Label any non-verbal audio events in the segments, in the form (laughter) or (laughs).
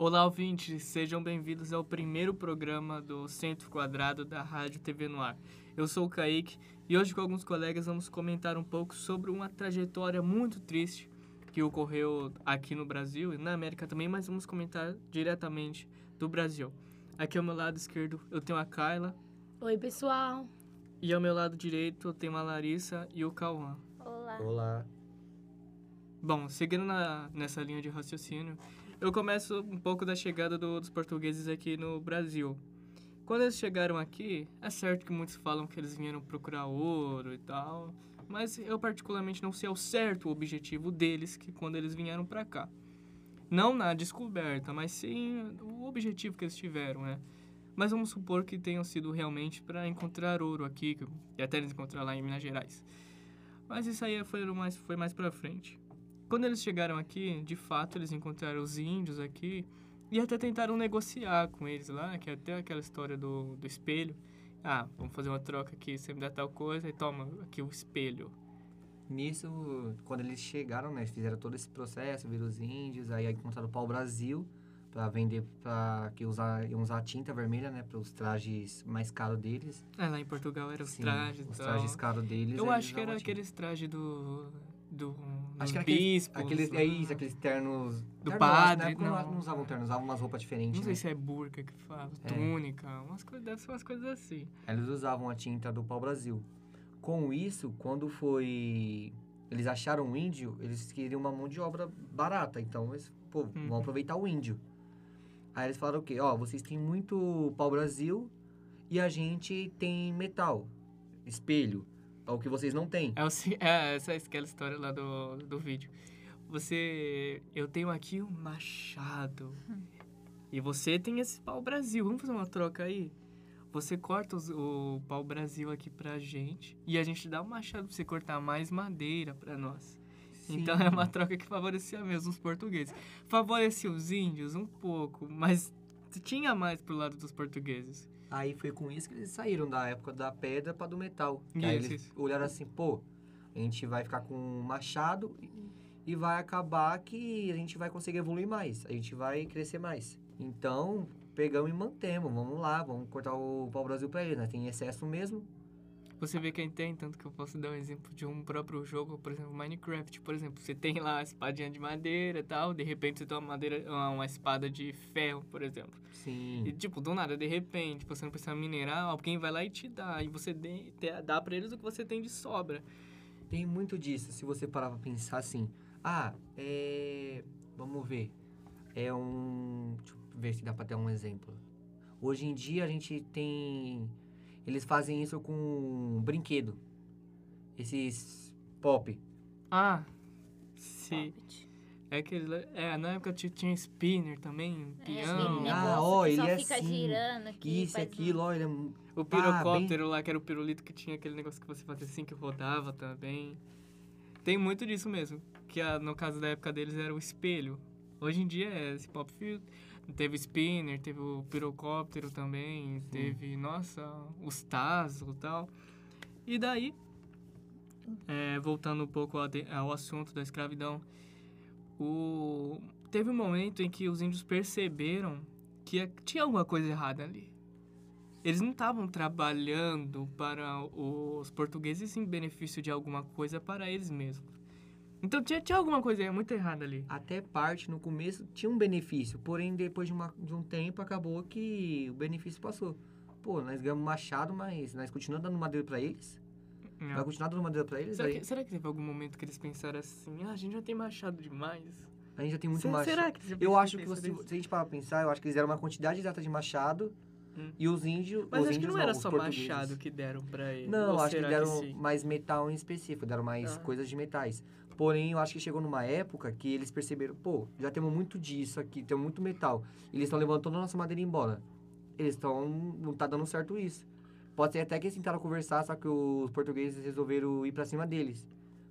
Olá, ouvintes, sejam bem-vindos ao primeiro programa do Centro Quadrado da Rádio TV no Ar. Eu sou o Kaique e hoje com alguns colegas vamos comentar um pouco sobre uma trajetória muito triste que ocorreu aqui no Brasil e na América também, mas vamos comentar diretamente do Brasil. Aqui ao meu lado esquerdo eu tenho a Kyla Oi, pessoal. e ao meu lado direito eu tenho a Larissa e o Cauã. Olá. Olá. Bom, seguindo na, nessa linha de raciocínio, eu começo um pouco da chegada do- dos portugueses aqui no Brasil. Quando eles chegaram aqui, é certo que muitos falam que eles vieram procurar ouro e tal, mas eu particularmente não sei ao certo o objetivo deles que quando eles vieram para cá. Não na descoberta, mas sim o objetivo que eles tiveram, né? Mas vamos supor que tenham sido realmente para encontrar ouro aqui, e até eles encontrar lá em Minas Gerais. Mas isso aí foi mais, foi mais pra frente. Quando eles chegaram aqui, de fato, eles encontraram os índios aqui e até tentaram negociar com eles lá, que é até aquela história do, do espelho. Ah, vamos fazer uma troca aqui, você me dá tal coisa e toma aqui o espelho. Nisso, quando eles chegaram, né, fizeram todo esse processo, viram os índios, aí encontraram o pau-brasil para vender, para que usar, usar tinta vermelha, né, para os trajes mais caros deles. Ah, lá em Portugal eram os Sim, trajes Os trajes caros deles. Eu acho que era tinta. aqueles trajes do... do Acho que era aqueles, bispos. aqueles, lá. é isso, aqueles ternos... Do terno, padre, não, não. não usavam ternos, usavam umas roupas diferentes, Não sei né? se é burca que fala, É. túnica, umas coisas, deve ser umas coisas assim. Eles usavam a tinta do pau-brasil. Com isso, quando foi... Eles acharam o índio, eles queriam uma mão de obra barata. Então, eles, pô, Uhum. vão aproveitar o índio. Aí eles falaram o quê? Ó, vocês têm muito pau-brasil e a gente tem metal, espelho. É o que vocês não têm. É, o, (laughs) é essa é aquela história lá do, do vídeo. Você. Eu tenho aqui um machado. E você tem esse pau-brasil. Vamos fazer uma troca aí? Você corta os- o pau-brasil aqui pra gente. E a gente dá um machado pra você cortar mais madeira pra nós. Então é uma troca que favorecia mesmo os portugueses. Favorecia os índios um pouco, mas tinha mais pro lado dos portugueses. Aí foi com isso que eles saíram da época da pedra para do metal. Que aí eles isso. olharam assim, pô, a gente vai ficar com um machado e- vai acabar que a gente vai conseguir evoluir mais, a gente vai crescer mais. Então, pegamos e mantemos, vamos lá, vamos cortar o pau-brasil pra eles, né? Tem excesso mesmo. Você vê quem tem, tanto que eu posso dar um exemplo de um próprio jogo, por exemplo, Minecraft, por exemplo. Você tem lá a espadinha de madeira e tal, de repente você tem uma, madeira, uma uma espada de ferro, por exemplo. Sim. E, tipo, do nada, de repente, você não precisa minerar, alguém vai lá e te dá. E você dá pra eles o que você tem de sobra. Tem muito disso, se você parar pra pensar assim. Ah, é. Vamos ver. É um. Deixa eu ver se dá pra ter um exemplo. Hoje em dia a gente tem. Eles fazem isso com um brinquedo. Esses pop. Ah, sim. É aquele. É, na época tinha, tinha spinner também, É, peão. aquele Ah, ó, que ele só é fica assim. girando aqui. Isso, aquilo, um- olha. O pirocóptero lá, que era o pirulito que tinha aquele negócio que você fazia assim, que rodava também. Tem muito disso mesmo. Que ah, no caso da época deles era o espelho. Hoje em dia é esse pop filter. Teve spinner, teve o pirocóptero também, teve, nossa, os Tazo e tal. E daí, é, voltando um pouco ao, ao assunto da escravidão, o, teve um momento em que os índios perceberam que a- tinha alguma coisa errada ali. Eles não estavam trabalhando para os portugueses em benefício de alguma coisa para eles mesmos. Então tinha, tinha alguma coisa muito errada ali. Até parte no começo tinha um benefício, porém depois de, uma- de um tempo acabou que o benefício passou. Pô, nós ganhamos machado, mas nós continuamos dando madeira pra eles? Vai continuar dando madeira pra eles? Será que, será que teve algum momento que eles pensaram assim, ah, a gente já tem machado demais? a gente já tem muito machado. Será que Eu acho que você, se a gente parar pra pensar, eu acho que eles deram uma quantidade exata de machado Hum. e os índios. Mas os acho que índios não era só machado que deram pra eles. Não, acho que deram sim? mais metal em específico, deram mais Ah. coisas de metais. Porém, eu acho que chegou numa época que eles perceberam, pô, já temos muito disso aqui, temos muito metal. Eles estão levando toda a nossa madeira embora. Eles estão. Não tá dando certo isso. Pode ser até que eles tentaram conversar, só que os portugueses resolveram ir pra cima deles.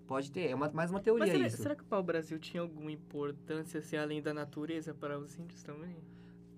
Pode ter, é uma, mais uma teoria Mas será, isso. será que o pau-brasil tinha alguma importância, assim, além da natureza para os índios também?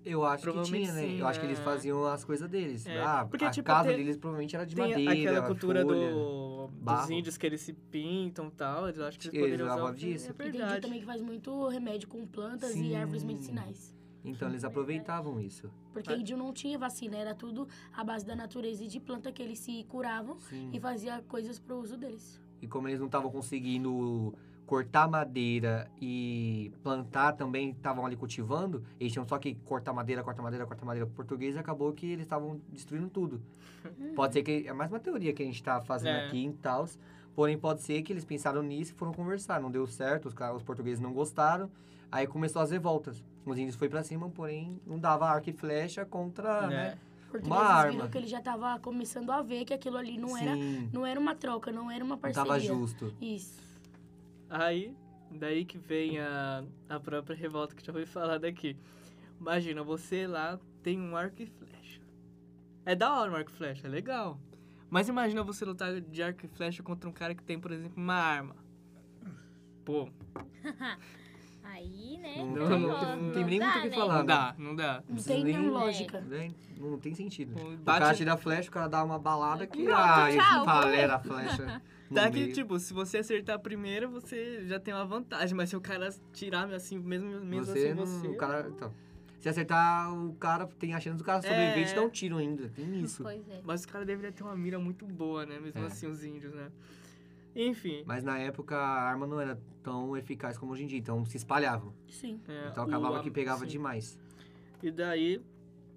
Eu acho que tinha, né? sim, eu acho que eles é. faziam as coisas deles. É, Ah, porque, a tipo, casa tem- deles provavelmente era de madeira, aquela cultura folha. do, dos barro. índios que eles se pintam e tal. Eu acho que eles Eles poderiam usar usavam o- disso. É Entendi verdade. também que faz muito remédio com plantas Sim. e árvores medicinais. Então eles aproveitavam isso. Porque índio não tinha vacina, era tudo à base da natureza e de planta que eles se curavam Sim. e fazia coisas pro uso deles. E como eles não estavam conseguindo cortar madeira e plantar também, estavam ali cultivando, eles tinham só que cortar madeira, cortar madeira, cortar madeira pro português, acabou que eles estavam destruindo tudo. Pode ser que é mais uma teoria que a gente tá fazendo É. aqui em Taos, porém pode ser que eles pensaram nisso e foram conversar, não deu certo, os, caras- os portugueses não gostaram, aí começou as revoltas. Os índios foi pra cima, porém não dava arco e flecha contra, É. né? Portugueses arma. viram que ele já tava começando a ver que aquilo ali não era, Sim, não era uma troca, não era uma não parceria. tava justo. Isso. Aí, daí que vem a, a própria revolta que já foi falada aqui. Imagina, você lá tem um arco e flecha. É da hora um arco e flecha, é legal. Mas imagina você lutar de arco e flecha contra um cara que tem, por exemplo, uma arma. Pô, (laughs) Aí, né? Não, Não, tem, não, não não tem nem muito dá, o que né? falar, não né? dá, não dá. Não tem nem- lógica. Né? Não tem sentido. O bate- cara tira a flecha, o cara dá uma balada que Pronto, ai, tchau, valera a flecha. (laughs) Tá que, tipo, se você acertar a primeira, você já tem uma vantagem. Mas se o cara tirar assim, mesmo, mesmo você, assim, não, você... o cara, então, se acertar o cara, tem a chance do cara sobreviver e te É. dar um tiro ainda. Tem isso. Pois é. Mas os caras deveriam ter uma mira muito boa, né? Mesmo É. assim, os índios, né? Enfim. Mas na época a arma não era tão eficaz como hoje em dia, então se espalhavam. Sim. é, Então o acabava am- que pegava sim. demais. E daí,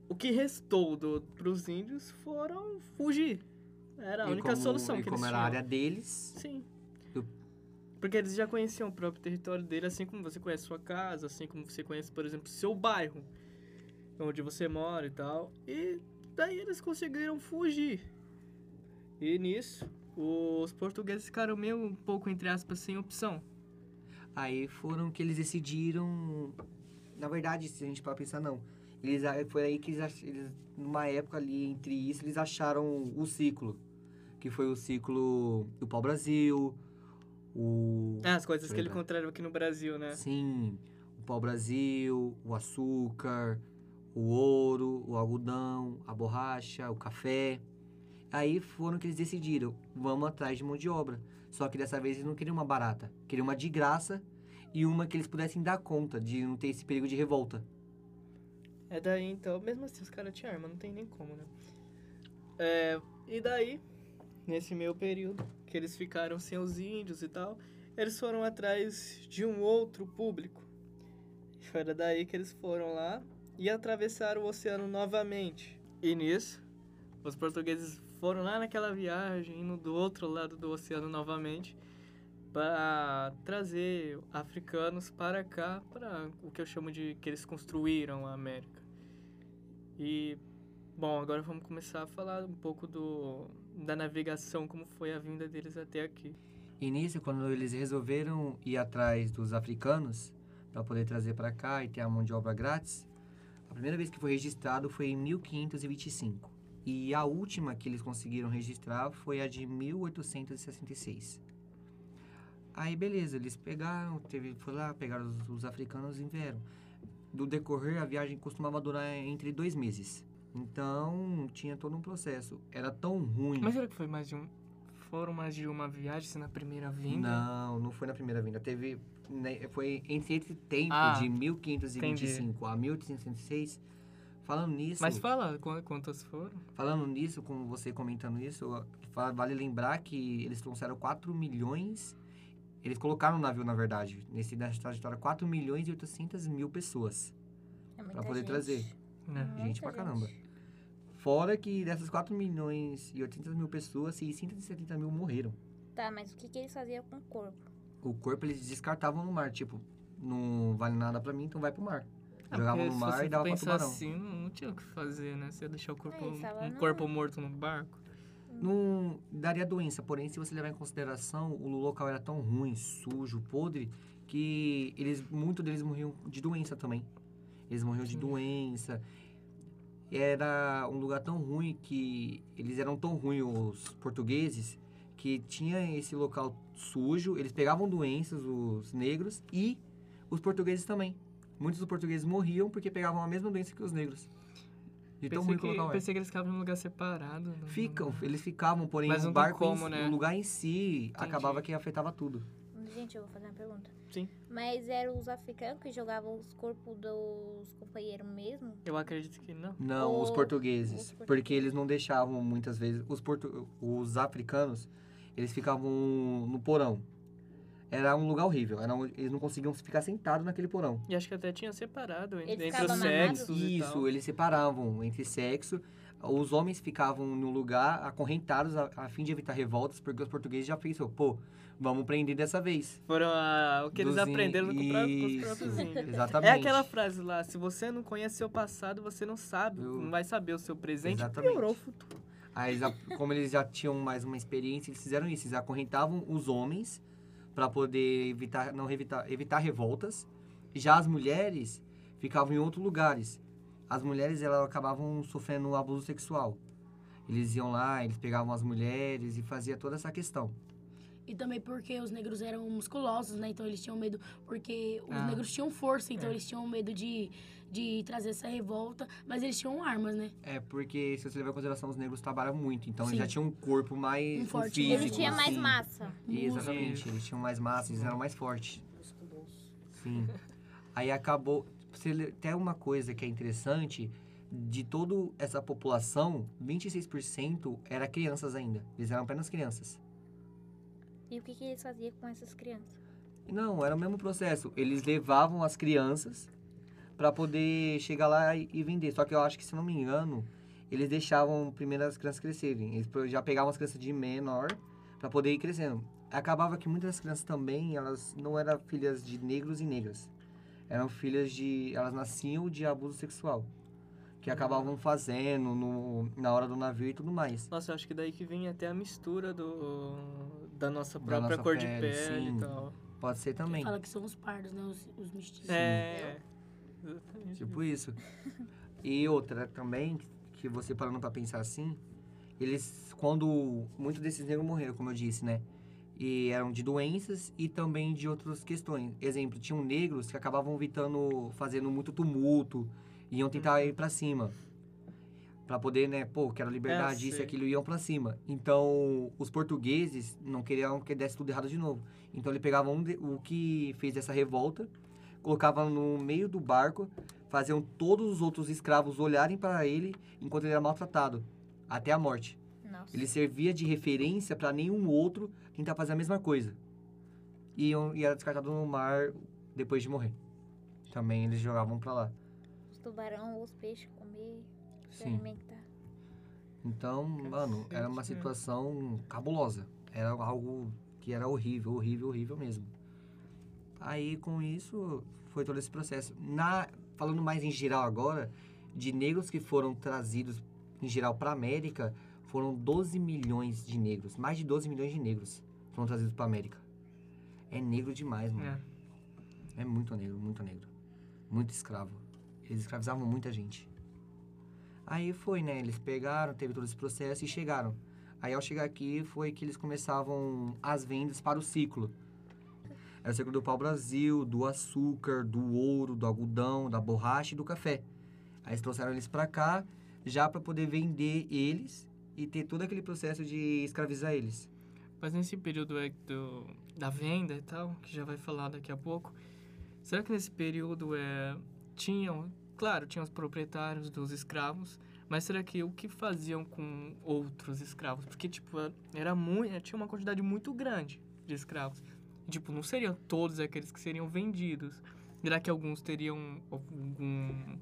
o que restou do, pros índios foram fugir. Era a E única como- solução e que como eles era a área deles, Sim. Eu- Porque eles já conheciam o próprio território dele, assim como você conhece sua casa, assim como você conhece, por exemplo, seu bairro, onde você mora e tal. E daí eles conseguiram fugir. E nisso, os portugueses ficaram meio um pouco, entre aspas, sem opção. aí foram que eles decidiram. Na verdade, se a gente para pensar, não. Eles, foi aí que eles, eles, numa época ali entre isso, eles acharam o ciclo. Que foi o ciclo do pau-brasil, o... É, as coisas que ele encontraram aqui no Brasil, né? Sim, o pau-brasil, o açúcar, o ouro, o algodão, a borracha, o café. Aí foram que eles decidiram, vamos atrás de mão de obra. Só que dessa vez eles não queriam uma barata, queriam uma de graça e uma que eles pudessem dar conta de não ter esse perigo de revolta. É daí então, mesmo assim, os caras tinham arma, não tem nem como, né? É, e daí, nesse meio período, que eles ficaram sem os índios e tal, eles foram atrás de um outro público. Foi daí que eles foram lá e atravessaram o oceano novamente. E nisso, os portugueses foram lá naquela viagem, indo do outro lado do oceano novamente, para trazer africanos para cá, para o que eu chamo de que eles construíram a América. E, bom, agora vamos começar a falar um pouco do, da navegação, como foi a vinda deles até aqui. Nisso, quando eles resolveram ir atrás dos africanos para poder trazer para cá e ter a mão de obra grátis, a primeira vez que foi registrado foi em 1525. E a última que eles conseguiram registrar foi a de 1866. Aí, beleza, eles pegaram, teve, foi lá, pegaram os, os africanos e vieram. Do decorrer, a viagem costumava durar entre dois meses. Então, tinha todo um processo. Era tão ruim. Mas será que foi mais de um. Foram mais de uma viagem se na primeira vinda? Não, não foi na primeira vinda. Teve. né, foi entre esse tempo Ah, de 1525 a 1866. Falando nisso. Mas fala qu- quantas foram? Falando nisso, como você comentando isso, vale lembrar que eles trouxeram 4 milhões. Eles colocaram no navio, na verdade, nesse nessa trajetória, 4 milhões e 800 mil pessoas. É Pra poder gente. trazer. Né? Gente Muita pra caramba. Fora que dessas 4 milhões e 800 mil pessoas, 670 mil morreram. Tá, mas o que, que eles faziam com o corpo? o corpo eles descartavam no mar, tipo, não vale nada pra mim, então vai pro mar. Porque no mar e dava pra tubarão. assim, não, não tinha o que fazer, né? Você ia deixar o corpo, É, estava um no- corpo morto no barco. Não daria doença, porém, se você levar em consideração, o local era tão ruim, sujo, podre, que eles, muitos deles morriam de doença também. Eles morriam de Sim. doença. Era um lugar tão ruim que eles eram tão ruins, os portugueses, que tinha esse local sujo, eles pegavam doenças, os negros, e os portugueses também. Muitos dos portugueses morriam porque pegavam a mesma doença que os negros. De tão Pensei ruim que o pensei que eles ficavam num lugar separado. não- Ficam, não- eles ficavam, porém Mas o tem barco, como, né? o lugar em si acabava que afetava tudo. Gente, eu vou fazer uma pergunta. Sim. Mas eram os africanos que jogavam os corpos dos companheiros mesmo? Eu acredito que não. Não, os Ou- portugueses. os portugueses. Porque eles não deixavam muitas vezes. Os, portu... os africanos, eles ficavam no porão. Era um lugar horrível. Era um- Eles não conseguiam ficar sentados naquele porão. E acho que até tinha separado entre, entre os sexos e Isso, tal. eles separavam entre sexo. Os homens ficavam no lugar acorrentados a, a fim de evitar revoltas, porque os portugueses já pensou, pô, vamos prender dessa vez. Foram a- o que eles Dos in- aprenderam com, o pró- com os próprios índios. (laughs) Exatamente. É aquela frase lá, se você não conhece seu passado, você não sabe, Eu- não vai saber o seu presente, Exatamente. piorou o futuro. Aí, como eles já tinham mais uma experiência, eles fizeram isso. Eles acorrentavam os homens para poder evitar, não evitar, evitar revoltas. Já as mulheres ficavam em outros lugares. As mulheres elas acabavam sofrendo abuso sexual. Eles iam lá, eles pegavam as mulheres e fazia toda essa questão. E também porque os negros eram musculosos, né? Então eles tinham medo, porque os Ah. negros tinham força, então É. eles tinham medo de, de trazer essa revolta, mas eles tinham armas, né? É porque, se você levar em consideração, os negros trabalham muito. Então, eles Sim. já tinham um corpo mais Um um forte físico. Eles tinham mais assim. massa. Exatamente, eles tinham mais massa, eles eram mais fortes. Sim. (laughs) Aí acabou. Até uma coisa que é interessante: de toda essa população, 26% era crianças ainda. Eles eram apenas crianças. E o que, que eles faziam com essas crianças? Não, era o mesmo processo. Eles levavam as crianças para poder chegar lá e, e vender. Só que eu acho que, se não me engano, eles deixavam primeiro as crianças crescerem. Eles já pegavam as crianças de menor para poder ir crescendo. Acabava que muitas das crianças também, elas não eram filhas de negros e negras. Eram filhas de... Elas nasciam de abuso sexual. Que acabavam fazendo no, na hora do navio e tudo mais. Nossa, eu acho que daí que vem até a mistura do, da nossa Da própria nossa cor de pele, pele sim. e tal. Pode ser também. Fala que são os pardos, né? Os, os mestiços. É. Exatamente. Tipo isso. E outra também, que você parando pra pensar assim, eles, quando muitos desses negros morreram, como eu disse, né? E eram de doenças e também de outras questões. Exemplo, tinham negros que acabavam evitando, fazendo muito tumulto, iam tentar ir pra cima. Pra poder, né, pô, quero liberdade, isso e aquilo, iam pra cima. Então, os portugueses não queriam que desse tudo errado de novo. Então, ele pegava um de- o que fez essa revolta, colocava no meio do barco, faziam todos os outros escravos olharem para ele enquanto ele era maltratado, até a morte. Nossa. Ele servia de referência para nenhum outro tentar fazer a mesma coisa. E, e era descartado no mar depois de morrer. Também eles jogavam para lá. Os tubarão, os peixes comer, Sim. alimentar. Então, mano, era uma situação cabulosa. Era algo que era horrível, horrível, horrível mesmo. Aí, com isso, foi todo esse processo. Na, falando mais em geral agora, de negros que foram trazidos, em geral, para América, foram 12 milhões de negros. Mais de 12 milhões de negros foram trazidos para América. É negro demais, mano. É. É muito negro, muito negro. Muito escravo. Eles escravizavam muita gente. Aí foi, né? Eles pegaram, teve todo esse processo e chegaram. Aí ao chegar aqui foi que eles começavam as vendas para o ciclo. Era o ciclo do pau-brasil, do açúcar, do ouro, do algodão, da borracha e do café. Aí eles trouxeram eles para cá já para poder vender eles e ter todo aquele processo de escravizar eles. Mas nesse período é do, da venda e tal, que já vai falar daqui a pouco, será que nesse período é, tinham, claro, tinham os proprietários dos escravos, mas será que o que faziam com outros escravos? Porque, tipo, era muito, tinha uma quantidade muito grande de escravos. Tipo, não seriam todos aqueles que seriam vendidos. Será que alguns teriam algum,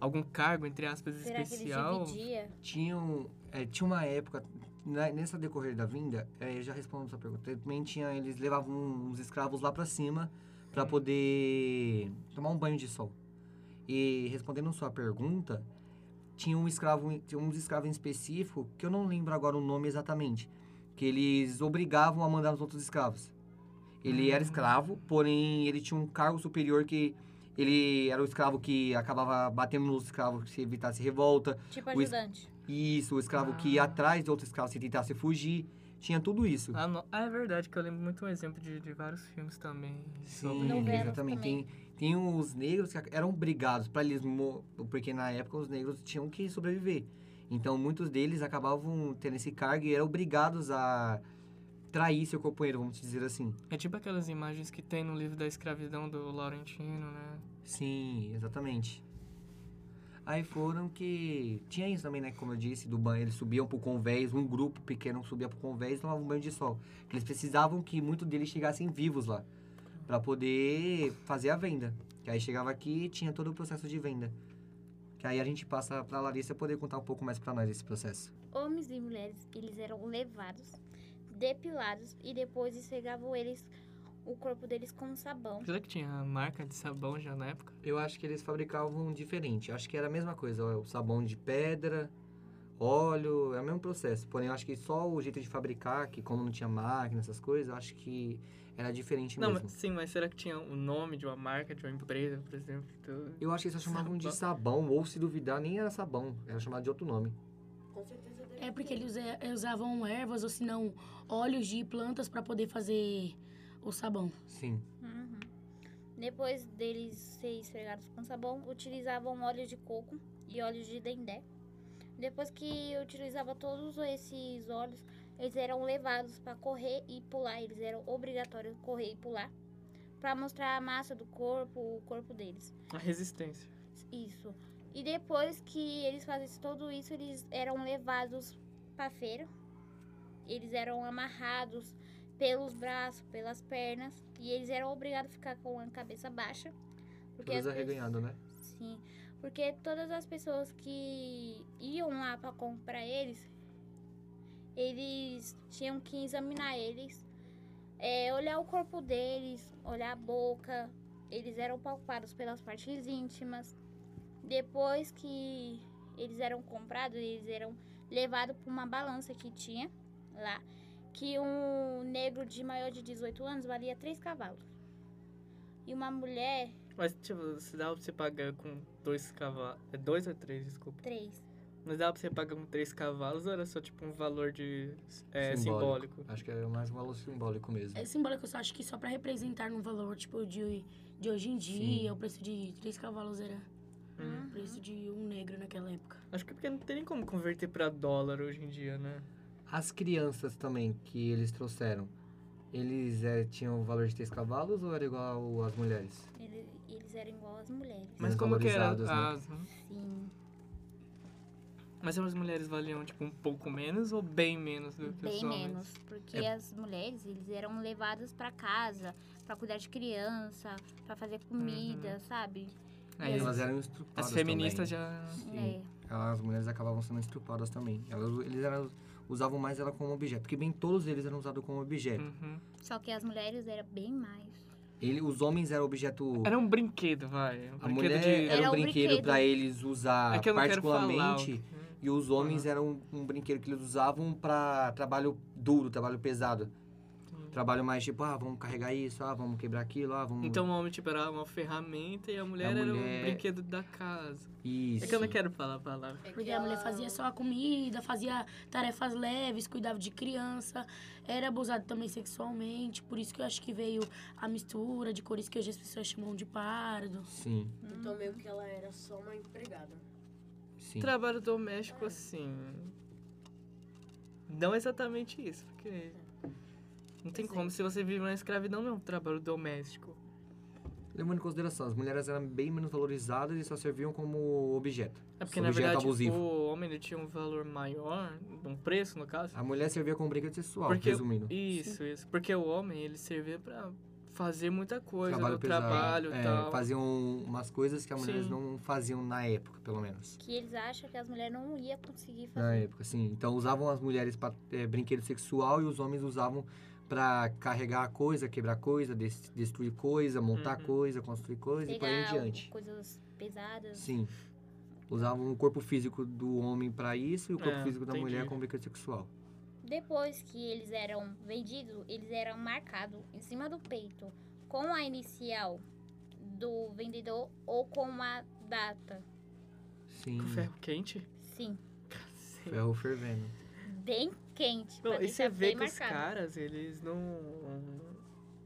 algum cargo, entre aspas, Será especial? que eles dividiam? tinham é, tinha uma época na- nessa decorrer da vinda é, já respondo a sua pergunta também tinha eles levavam uns escravos lá pra cima pra Hum. poder tomar um banho de sol e respondendo a sua pergunta tinha um escravo tinha uns escravos em específico que eu não lembro agora o nome exatamente que eles obrigavam a mandar os outros escravos ele era Hum. escravo porém ele tinha um cargo superior que ele era o escravo que acabava batendo nos escravos se evitasse revolta Tipo O es- ajudante. isso, o escravo que ia Ah. atrás de outro escravo se tentasse fugir. Tinha tudo isso. Ah, no- ah, é verdade, que eu lembro muito um exemplo de, de vários filmes também. sobre- Sim, exatamente. também. Tem, tem os negros que eram obrigados para eles... mo- Porque na época os negros tinham que sobreviver. Então, muitos deles acabavam tendo esse cargo e eram obrigados a trair seu companheiro, vamos dizer assim. É tipo aquelas imagens que tem no livro da escravidão do Laurentino, né? Sim, exatamente. Aí foram que. Tinha isso também, né? Como eu disse, do banho. Eles subiam pro convés, um grupo pequeno subia pro convés e tomava um banho de sol. Eles precisavam que muitos deles chegassem vivos lá. Pra poder fazer a venda. Que aí chegava aqui e tinha todo o processo de venda. Que aí a gente passa pra Larissa poder contar um pouco mais pra nós esse processo. Homens e mulheres, eles eram levados, depilados e depois esfregavam eles, o corpo deles com sabão. Será que tinha marca de sabão já na época? Eu acho que eles fabricavam diferente. Acho que era a mesma coisa. ó, O sabão de pedra, óleo, é o mesmo processo. Porém, eu acho que só o jeito de fabricar, que como não tinha máquina, essas coisas, eu acho que era diferente Não, mesmo. mas, sim, mas será que tinha o nome de uma marca, de uma empresa, por exemplo? do- Eu acho que eles só chamavam de sabão, ou se duvidar, nem era sabão. Era chamado de outro nome. Com certeza É porque eles usa- usavam ervas ou se não óleos de plantas pra poder fazer o sabão. Sim. Uhum. Depois deles serem esfregados com sabão, utilizavam óleo de coco e óleo de dendé. Depois que utilizava todos esses óleos, eles eram levados para correr e pular. Eles eram obrigatórios correr e pular para mostrar a massa do corpo, o corpo deles. A resistência. Isso. E depois que eles fazem tudo isso, eles eram levados para feira. Eles eram amarrados pelos braços, pelas pernas, e eles eram obrigados a ficar com a cabeça baixa. Porque Todos arreganhados, né? Sim, porque todas as pessoas que iam lá para comprar eles, eles tinham que examinar eles, é, olhar o corpo deles, olhar a boca. Eles eram palpados pelas partes íntimas. Depois que eles eram comprados, eles eram levados para uma balança que tinha lá, que um negro de maior de 18 anos valia 3 cavalos. E uma mulher, Mas, tipo, se dava pra você pagar com dois cavalos. É dois ou três, desculpa. 3. Mas dava pra você pagar com três cavalos ou era só, tipo, um valor de. É, simbólico? Acho que é mais um valor simbólico mesmo. É simbólico, eu só acho que só pra representar no valor, tipo, de, de hoje em dia, o preço de três cavalos era Hum. o preço de um negro naquela época. Acho que é porque não tem nem como converter pra dólar hoje em dia, né? As crianças também que eles trouxeram, eles é, tinham o valor de três cavalos ou era igual às mulheres? Eles, eles eram igual às mulheres. Mas como que era? né? as- Sim, Mas as mulheres valiam, tipo, um pouco menos ou bem menos do que os bem homens? menos. Porque É. as mulheres, eles eram levadas pra casa, pra cuidar de criança, pra fazer comida, sabe? Aí, Elas eram estrupadas as feministas também. já... Sim. É. As mulheres acabavam sendo estrupadas também. Elas, eles eram, usavam mais ela como objeto, porque bem todos eles eram usados como objeto. Uhum. Só que as mulheres eram bem mais. Ele, os homens eram objeto. Era um brinquedo, vai. Um a brinquedo mulher de... era Era um um brinquedo pra eles usar É que eu não quero falar. particularmente. o- E os homens eram um brinquedo que eles usavam pra trabalho duro, trabalho pesado. Trabalho mais tipo, ah, vamos carregar isso, ah, vamos quebrar aquilo, ah, vamos. Então o homem, tipo, era uma ferramenta e a mulher, A era um mulher- brinquedo da casa. Isso. É que eu não quero falar a palavra. É que Porque a mulher ela- fazia só a comida, fazia tarefas leves, cuidava de criança, era abusado também sexualmente, por isso que eu acho que veio a mistura de cores que hoje as pessoas chamam de pardo. Sim, Então meio que ela era só uma empregada. sim. Trabalho doméstico, assim. Não exatamente isso, porque. Não tem como. Se você vive na escravidão, não é um trabalho doméstico. Levando em consideração, as mulheres eram bem menos valorizadas e só serviam como objeto. É porque, na Objeto verdade, abusivo. o homem ele tinha um valor maior, um preço, no caso. A mulher servia como brinquedo sexual, Porque- resumindo. Isso, isso. Porque o homem, ele servia pra fazer muita coisa Trabalho no pesado. trabalho e É, tal. faziam umas coisas que as mulheres Sim. não faziam na época, pelo menos. Que eles acham que as mulheres não iam conseguir Na fazer. época, sim. Então usavam as mulheres para brinquedo sexual e os homens usavam para carregar coisa, quebrar coisa, des- destruir coisa, montar Uhum. coisa, construir coisa e por aí em Pegar diante. coisas pesadas. Sim. Usavam o corpo físico do homem para isso e o corpo É, físico da entendi. mulher como brinquedo sexual. Depois que eles eram vendidos, eles eram marcados em cima do peito com a inicial do vendedor ou com a data. Sim. Com ferro quente? Sim, Cacete. Ferro fervendo. bem quente. Não, e você vê que os caras, eles não.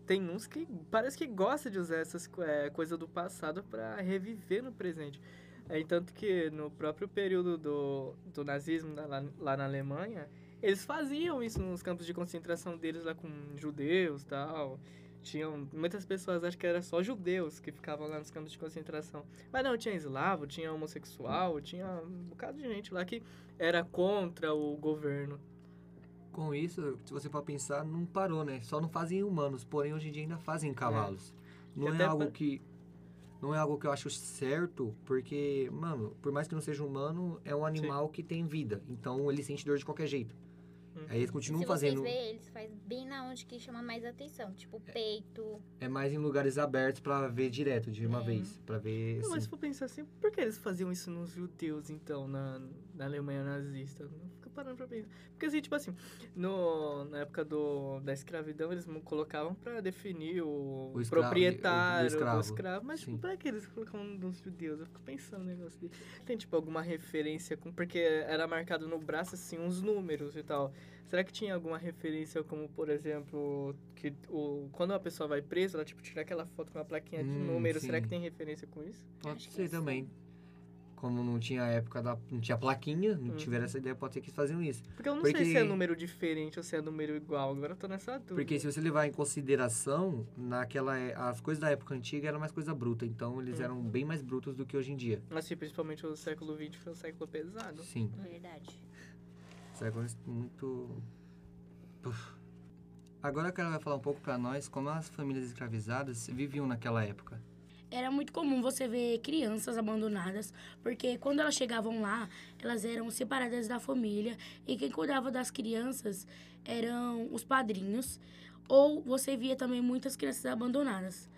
Tem uns que parece que gostam de usar essas é, coisas do passado pra reviver no presente. É, tanto que no próprio período do, do nazismo lá, lá na Alemanha, eles faziam isso nos campos de concentração deles lá com judeus e tal. Tinham muitas pessoas, acho que era só judeus que ficavam lá nos campos de concentração. Mas não, tinha eslavo, tinha homossexual, tinha um bocado de gente lá que era contra o governo. Com isso, se você for pensar, não parou, né? Só não fazem humanos, porém hoje em dia ainda fazem cavalos. Não é algo pa- que. Não é algo que eu acho certo, porque, mano, por mais que não seja humano, é um animal que tem vida. Então ele sente dor de qualquer jeito. Uhum. Aí eles continuam Se fazendo. vocês verem, eles fazem bem na onde que chama mais atenção. Tipo, peito. É mais em lugares abertos pra ver direto, de uma É. vez. Pra ver. Não, mas assim. se for pensar assim, por que eles faziam isso nos judeus, então, na, na Alemanha nazista? Não parando pra pensar. Porque, assim, tipo assim, no, na época do, da escravidão, eles colocavam pra definir o, O escra- proprietário o do escravo. escravo. Mas, tipo, pra que eles colocavam nos judeus? Eu fico pensando no negócio dele. Tem, tipo, alguma referência com... Porque era marcado no braço, assim, uns números e tal. Será que tinha alguma referência como, por exemplo, que o, quando uma pessoa vai presa, ela, tipo, tira aquela foto com uma plaquinha de Hum, número? Será sim. que tem referência com isso? Pode ser sim. Como não tinha época da. Não tinha plaquinha, não Uhum. tiveram essa ideia, pode ser que eles faziam isso. Porque eu não sei Porque- se é número diferente ou se é número igual. Agora eu tô nessa dúvida. Porque se você levar em consideração, naquela é- as coisas da época antiga eram mais coisa bruta, então eles Hum. eram bem mais brutos do que hoje em dia. Mas sim, principalmente o século XX foi um século pesado. Sim, Verdade. séculos muito Puf. Agora eu quero vai falar um pouco pra nós como as famílias escravizadas viviam naquela época. Era muito comum você ver crianças abandonadas, porque quando elas chegavam lá, elas eram separadas da família e quem cuidava das crianças eram os padrinhos, ou você via também muitas crianças abandonadas.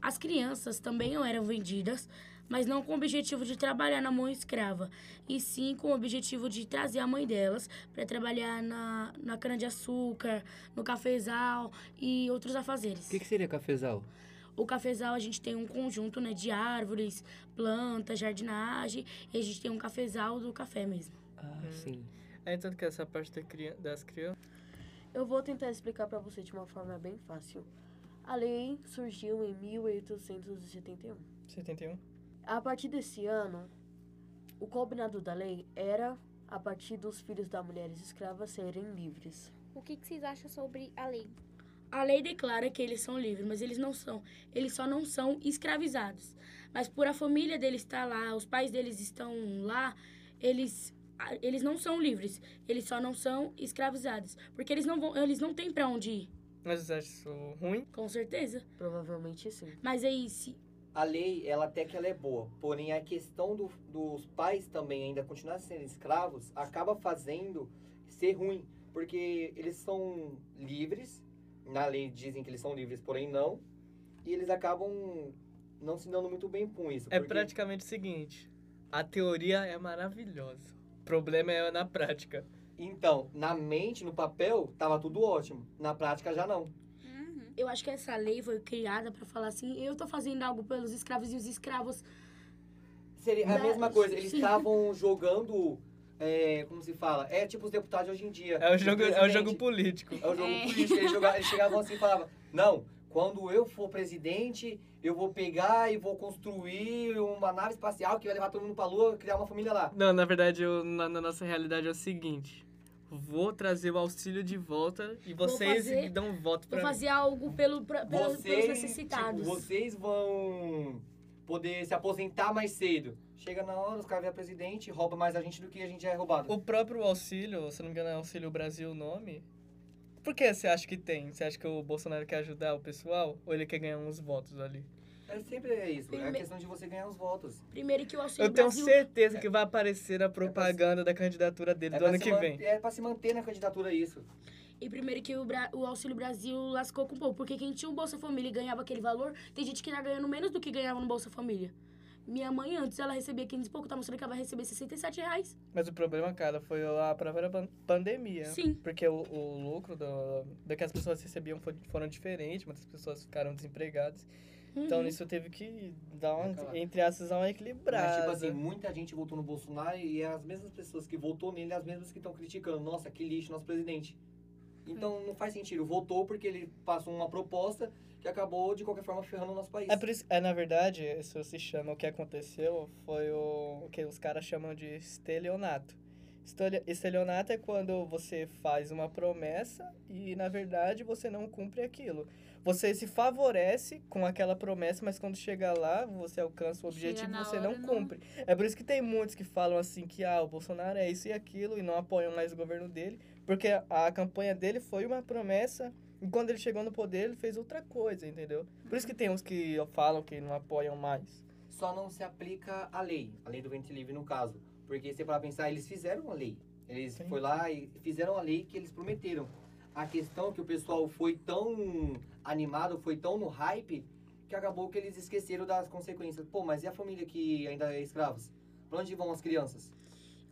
As crianças também eram vendidas, mas não com o objetivo de trabalhar na mão escrava, e sim com o objetivo de trazer a mãe delas para trabalhar na, na cana-de-açúcar, no cafezal e outros afazeres. O que, que seria cafezal? O cafezal a gente tem um conjunto né, de árvores, plantas, jardinagem, e a gente tem um cafezal do café mesmo. Ah, sim. É tanto que essa parte da das crianças. Eu vou tentar explicar pra você de uma forma bem fácil. A lei surgiu em 1871. 71. A partir desse ano, o combinado da lei era a partir dos filhos das mulheres escravas serem livres. O que, que vocês acham sobre a lei? A lei declara que eles são livres, mas eles não são. Eles só não são escravizados. Mas por a família deles estar lá, os pais deles estão lá, eles eles não são livres. Eles só não são escravizados, porque eles não vão, eles não têm para onde ir, Mas você acha isso ruim? com certeza. Provavelmente sim. Mas aí se A lei, ela até que ela é boa, porém a questão do- dos pais também ainda continuar sendo escravos acaba fazendo ser ruim, porque eles são livres, na lei dizem que eles são livres, porém não, e eles acabam não se dando muito bem com isso. É porque- praticamente o seguinte: a teoria é maravilhosa. O problema é na prática. Então, na mente, no papel, tava tudo ótimo, na prática já não. Uhum. eu acho que essa lei foi criada para falar assim, eu tô fazendo algo pelos escravos e os escravos Seria a Da- mesma coisa, eles (laughs) estavam jogando, é, como se fala, é tipo os deputados hoje em dia. É o jogo, é o jogo político. É o jogo É. político. Eles, jogavam, eles chegavam assim e falavam: Não, quando eu for presidente, eu vou pegar e vou construir uma nave espacial que vai levar todo mundo pra lua, criar uma família lá. Não, na verdade, eu- na, na nossa realidade é o seguinte: vou trazer o auxílio de volta e Vou vocês fazer- me dão um voto vou pra mim. fazer algo pelo, pra- pelo- pelos Vocês, necessitados. tipo, vocês vão poder se aposentar mais cedo. Chega na hora, os caras viram presidente, rouba mais a gente do que a gente já é roubado. O próprio auxílio, se não me engano, é Auxílio Brasil o nome. Por que você acha que tem? Você acha que o Bolsonaro quer ajudar o pessoal? Ou ele quer ganhar uns votos ali? É sempre é isso, é a questão de você ganhar os votos. Primeiro que o Auxílio Eu tenho Brasil... certeza que vai aparecer na propaganda da candidatura dele É do ano que man- vem. É pra se manter na candidatura isso. E primeiro que o, Bra- o Auxílio Brasil lascou com o povo. Porque quem tinha o Bolsa Família e ganhava aquele valor, tem gente que tá ganhando menos do que ganhava no Bolsa Família. Minha mãe, antes, ela recebia 500 e pouco, tá mostrando que ela vai receber 67 reais. Mas o problema, cara, foi a própria pan- pandemia. Sim. Porque o, o lucro do, do que as pessoas recebiam foi, foram diferentes, muitas pessoas ficaram desempregadas. Então Uhum. nisso teve que dar, uma, Aquela- entre aspas, uma equilibrada. Mas, tipo assim, muita gente votou no Bolsonaro e as mesmas pessoas que votou nele, as mesmas que estão criticando. Nossa, que lixo, nosso presidente. Então não faz sentido. Votou porque ele passou uma proposta que acabou, de qualquer forma, ferrando o nosso país. É por isso, é, na verdade, isso se chama, o que aconteceu foi o, o que os caras chamam de estelionato. Estelionato é quando você faz uma promessa e, na verdade, você não cumpre aquilo. Você se favorece com aquela promessa, mas quando chega lá, você alcança o objetivo e você hora, não não- cumpre. É por isso que tem muitos que falam assim que ah, o Bolsonaro é isso e aquilo e não apoiam mais o governo dele, porque a campanha dele foi uma promessa e quando ele chegou no poder, ele fez outra coisa, entendeu? Por isso que tem uns que falam que não apoiam mais. Só não se aplica a lei, a lei do ventre livre no caso. Porque se para pensar, eles fizeram a lei. Eles Sim. foi lá e fizeram a lei que eles prometeram. A questão é que o pessoal foi tão animado, foi tão no hype, que acabou que eles esqueceram das consequências. Pô, mas e a família que ainda é escravos? Pra onde vão as crianças?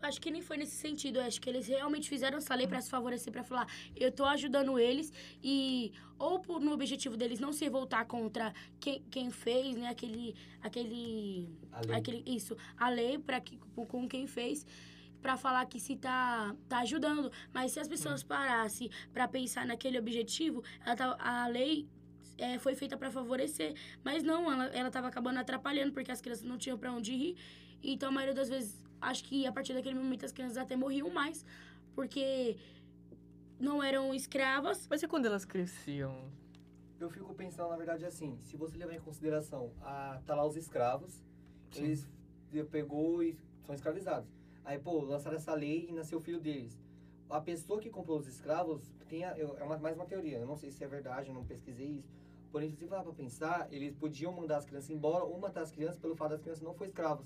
Acho que nem foi nesse sentido. Acho que eles realmente fizeram essa lei pra se favorecer, pra falar, eu tô ajudando eles e ou por, no objetivo deles não se revoltar contra quem, quem fez, né, aquele aquele aquele isso, a lei para que com quem fez pra falar que se tá tá ajudando, mas se as pessoas parassem pra pensar naquele objetivo, tá, a lei é, foi feita pra favorecer, mas não, ela ela tava acabando atrapalhando porque as crianças não tinham pra onde ir. Então, a maioria das vezes, acho que a partir daquele momento as crianças até morriam mais, porque não eram escravas. Mas e quando elas cresciam? Eu fico pensando, na verdade, assim, se você levar em consideração, a, tá lá os escravos, Sim. eles de- pegou e são escravizados. Aí, pô, lançaram essa lei e nasceu o filho deles. A pessoa que comprou os escravos, tem a- eu- é uma, mais uma teoria, eu não sei se é verdade, eu não pesquisei isso. Porém, se você parar pra pensar, eles podiam mandar as crianças embora ou matar as crianças pelo fato das crianças não forem escravas.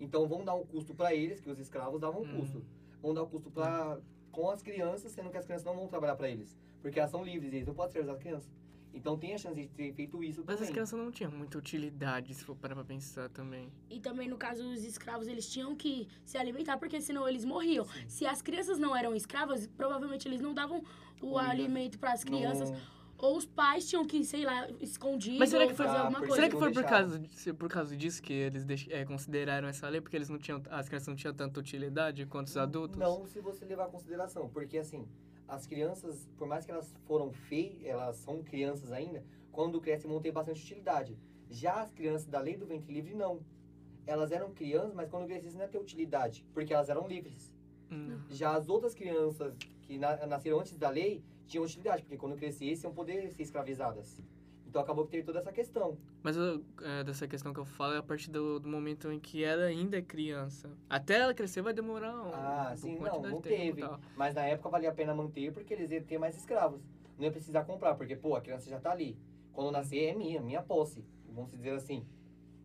Então, vão dar um custo pra eles, que os escravos davam um Hum. custo. Vão dar um custo pra, com as crianças, sendo que as crianças não vão trabalhar pra eles. Porque elas são livres, eles não podem escravizar as crianças. Então, tem a chance de ter feito isso Mas também. as crianças não tinham muita utilidade, se for parar pra pensar também. E também, no caso, os escravos, eles tinham que se alimentar, porque senão eles morriam. Se as crianças não eram escravas, provavelmente eles não davam o Comida. alimento para as crianças. Não- Ou os pais tinham que, sei lá, escondido Mas será que foi- fazer Ah, alguma coisa. Será que foi por causa, por causa disso que eles deix- é, consideraram essa lei? Porque eles não tinham, as crianças não tinham tanta utilidade quanto os adultos? Não, se você levar em consideração, porque assim, as crianças, por mais que elas foram feias, elas são crianças ainda, quando crescem vão ter bastante utilidade. Já as crianças da lei do ventre livre, não. Elas eram crianças, mas quando crescessem não ia ter utilidade, porque elas eram livres. Hum. Já as outras crianças que na- nasceram antes da lei tinham utilidade, porque quando crescessem iam poder ser escravizadas. Então acabou que teve toda essa questão. Mas eu- é, dessa questão que eu falo é a partir do, do momento em que ela ainda é criança. Até ela crescer vai demorar um, Ah, um sim, não, não teve. Mas na época valia a pena manter porque eles iam ter mais escravos. Não ia precisar comprar, porque, pô, a criança já tá ali. Quando nascer é minha, minha posse. Vamos dizer assim.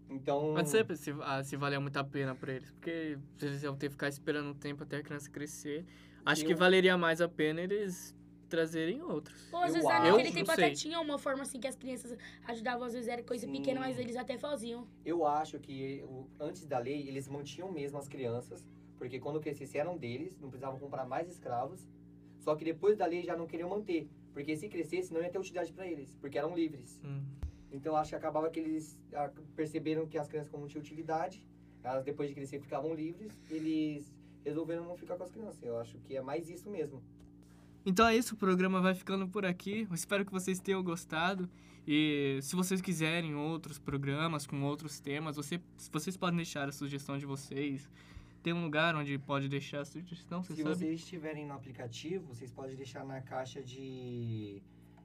Então. Mas sempre se, ah, se valia muito a pena pra eles. Porque eles iam ter que ficar esperando um tempo até a criança crescer. Acho que Eu- valeria mais a pena eles trazerem outros. Ou às Eu vezes acho. naquele Eu tempo até sei. tinha uma forma assim que as crianças ajudavam, às vezes era coisa Sim. pequena, mas eles até faziam. Eu acho que antes da lei, eles mantinham mesmo as crianças. Porque quando crescesse eram deles, não precisavam comprar mais escravos. Só que depois da lei já não queriam manter. Porque se crescesse, não ia ter utilidade pra eles. Porque eram livres. Hum. Então acho que acabava que eles ah, perceberam que as crianças como não tinham utilidade, elas depois de crescer ficavam livres, eles resolveram não ficar com as crianças. Eu acho que é mais isso mesmo. Então é isso, o programa vai ficando por aqui. Eu espero que vocês tenham gostado. E se vocês quiserem outros programas com outros temas, você, vocês podem deixar a sugestão de vocês. Tem um lugar onde pode deixar a sugestão, você Se sabe? vocês estiverem no aplicativo, vocês podem deixar na caixa de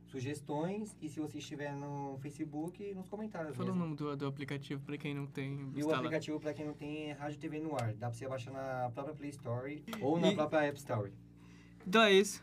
sugestões e se você estiver no Facebook, nos comentários Fala o mesmo. nome do, do aplicativo pra quem não tem. E o aplicativo, para quem não tem, é Rádio TV no ar. Dá pra você baixar na própria Play Store ou na E- própria App Store. Então é isso.